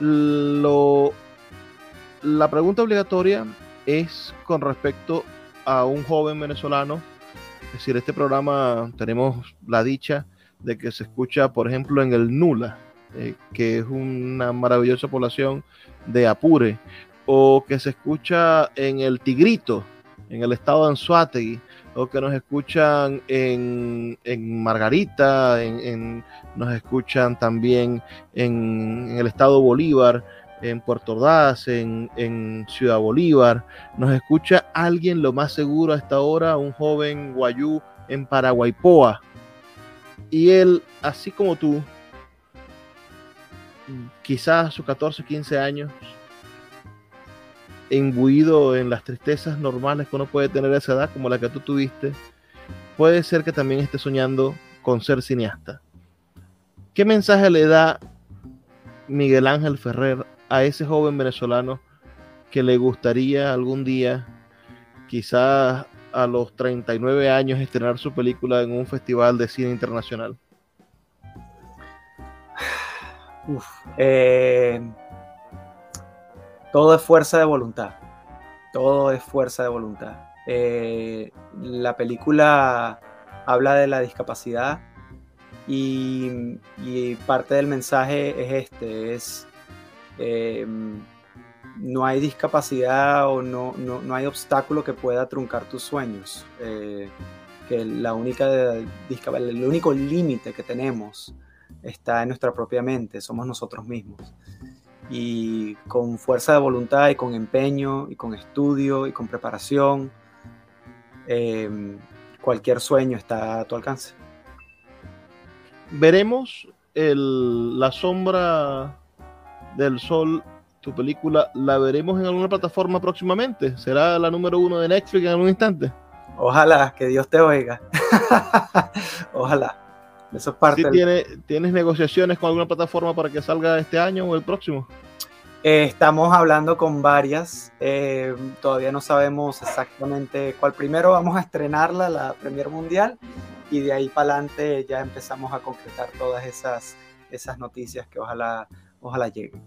Lo, la pregunta obligatoria es con respecto a un joven venezolano. Es decir, este programa tenemos la dicha de que se escucha, por ejemplo, en el Nula, eh, que es una maravillosa población de Apure, o que se escucha en el Tigrito, en el estado de Anzuategui, o que nos escuchan en, en Margarita, en, nos escuchan también en, en, el estado Bolívar, en Puerto Ordaz, en, Ciudad Bolívar, nos escucha alguien lo más seguro a esta hora, un joven guayú en Paraguaypoa. Y él, así como tú, quizás a sus 14, 15 años, imbuido en las tristezas normales que uno puede tener a esa edad, como la que tú tuviste, puede ser que también esté soñando con ser cineasta. ¿Qué mensaje le da Miguel Ángel Ferrer a ese joven venezolano que le gustaría algún día, quizás a los 39 años, estrenar su película en un festival de cine internacional? Uf, eh todo es fuerza de voluntad. Todo es fuerza de voluntad. Eh, la película habla de la discapacidad y, y, parte del mensaje es este, es eh, no hay discapacidad o no, no, no, hay obstáculo que pueda truncar tus sueños. Eh, que la única el único límite que tenemos está en nuestra propia mente, somos nosotros mismos. y con fuerza de voluntad y con empeño y con estudio y con preparación, eh, cualquier sueño está a tu alcance. Veremos el, la sombra del sol, tu película, ¿la veremos en alguna plataforma próximamente? ¿Será la número uno de Netflix en algún instante? Ojalá, que Dios te oiga. Ojalá. Eso es parte. ¿Sí tiene, ¿Tienes negociaciones con alguna plataforma para que salga este año o el próximo? Eh, estamos hablando con varias. Eh, todavía no sabemos exactamente cuál. Primero vamos a estrenarla, la Premier Mundial, y de ahí para adelante ya empezamos a concretar todas esas, esas noticias que ojalá, ojalá lleguen.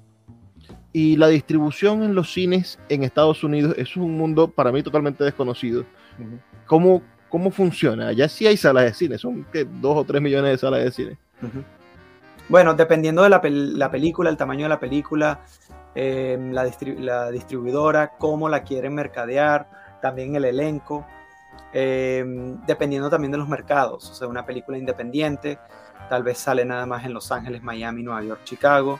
Y la distribución en los cines en Estados Unidos es un mundo para mí totalmente desconocido. Uh -huh. ¿Cómo, ¿Cómo funciona? Allá sí hay salas de cine, son ¿qué? dos o tres millones de salas de cine. Uh -huh. Bueno, dependiendo de la, pel la, película, el tamaño de la película, eh, la, distri la, distribuidora, cómo la quieren mercadear, también el elenco, eh, dependiendo también de los mercados. O sea, una película independiente tal vez sale nada más en Los Ángeles, Miami, Nueva York, Chicago.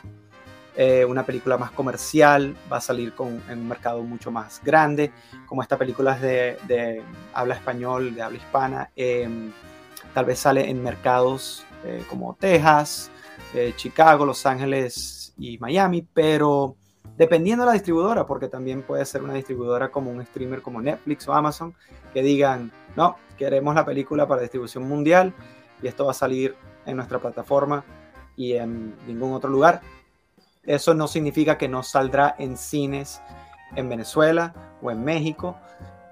Eh, una película más comercial va a salir con, en un mercado mucho más grande, como esta película es de, de habla español, de habla hispana, eh, tal vez sale en mercados eh, como Texas, eh, Chicago, Los Ángeles y Miami, pero dependiendo de la distribuidora, porque también puede ser una distribuidora como un streamer como Netflix o Amazon, que digan, no, queremos la película para distribución mundial y esto va a salir en nuestra plataforma y en ningún otro lugar eso no significa que no saldrá en cines en Venezuela o en México.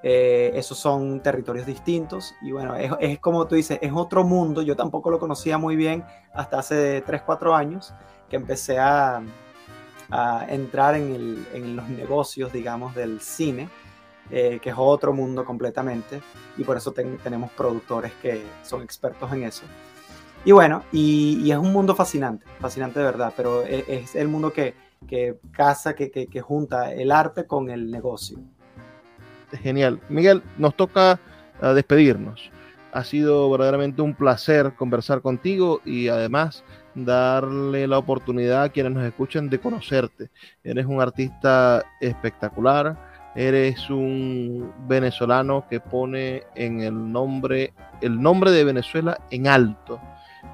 Eh, esos son territorios distintos y bueno, es, es, como tú dices, es otro mundo. Yo tampoco lo conocía muy bien hasta hace 3, 4 años que empecé a, entrar en, los negocios, digamos, del cine, eh, que es otro mundo completamente y por eso ten, tenemos productores que son expertos en eso. Y bueno, y, es un mundo fascinante, fascinante de verdad, pero es, es el mundo que, casa, que, que, junta el arte con el negocio. Genial. Miguel, nos toca uh, despedirnos. Ha sido verdaderamente un placer conversar contigo y además darle la oportunidad a quienes nos escuchen de conocerte. Eres un artista espectacular, eres un venezolano que pone en el nombre el nombre de Venezuela en alto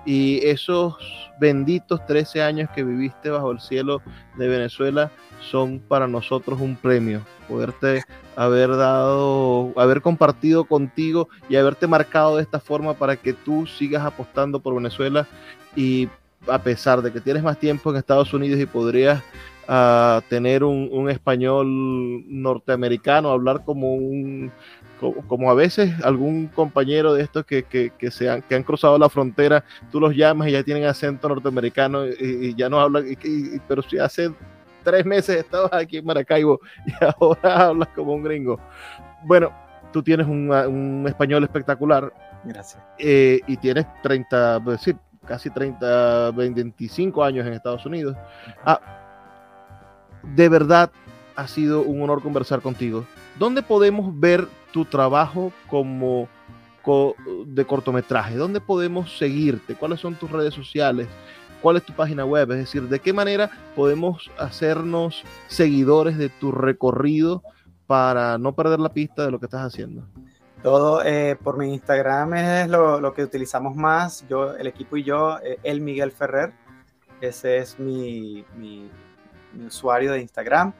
y esos benditos 13 años que viviste bajo el cielo de Venezuela son para nosotros un premio. Poderte haber dado, haber compartido contigo y haberte marcado de esta forma para que tú sigas apostando por Venezuela y a pesar de que tienes más tiempo en Estados Unidos y podrías uh, tener un, un español norteamericano, hablar como un como, a veces algún compañero de estos que, que, que, se han, que han cruzado la frontera, tú los llamas y ya tienen acento norteamericano y, y ya no hablan, y, pero si hace tres meses estabas aquí en Maracaibo y ahora hablas como un gringo. Bueno, tú tienes un, un español espectacular. Gracias. Eh, y tienes 30, pues sí, casi 30, 25 años en Estados Unidos. Ah, de verdad ha sido un honor conversar contigo. ¿Dónde podemos ver tu trabajo como de cortometraje? ¿Dónde podemos seguirte? ¿Cuáles son tus redes sociales? ¿Cuál es tu página web? Es decir, ¿de qué manera podemos hacernos seguidores de tu recorrido para no perder la pista de lo que estás haciendo? Todo eh, por mi Instagram es lo, que utilizamos más. Yo, el equipo y yo, eh, el Miguel Ferrer. Ese es mi, mi usuario de Instagram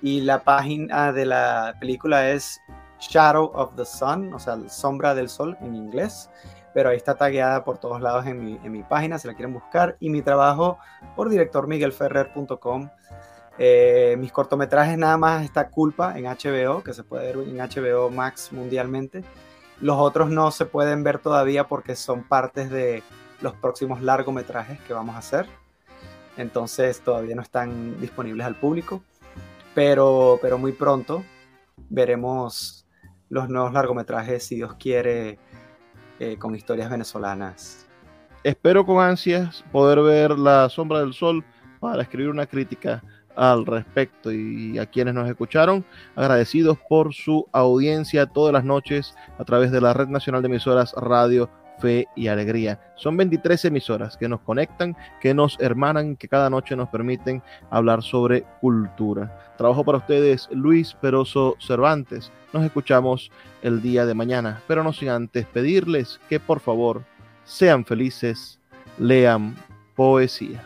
y la página de la película es Shadow of the Sun, o sea, sombra del sol en inglés, pero ahí está tagueada por todos lados en mi, en mi página, si la quieren buscar, y mi trabajo por directormiguelferrer.com. Eh, mis cortometrajes nada más está Culpa en HBO, que se puede ver en HBO Max mundialmente. Los otros no se pueden ver todavía porque son partes de los próximos largometrajes que vamos a hacer. Entonces todavía no están disponibles al público pero, pero muy pronto veremos los nuevos largometrajes, si Dios quiere, eh, con historias venezolanas. Espero con ansias poder ver La Sombra del Sol para escribir una crítica al respecto y a quienes nos escucharon, agradecidos por su audiencia todas las noches a través de la Red Nacional de Emisoras Radio fe y alegría. Son 23 emisoras que nos conectan, que nos hermanan, que cada noche nos permiten hablar sobre cultura. Trabajo para ustedes Luis Peroso Cervantes. Nos escuchamos el día de mañana, pero no sin antes pedirles que por favor sean felices, lean poesía.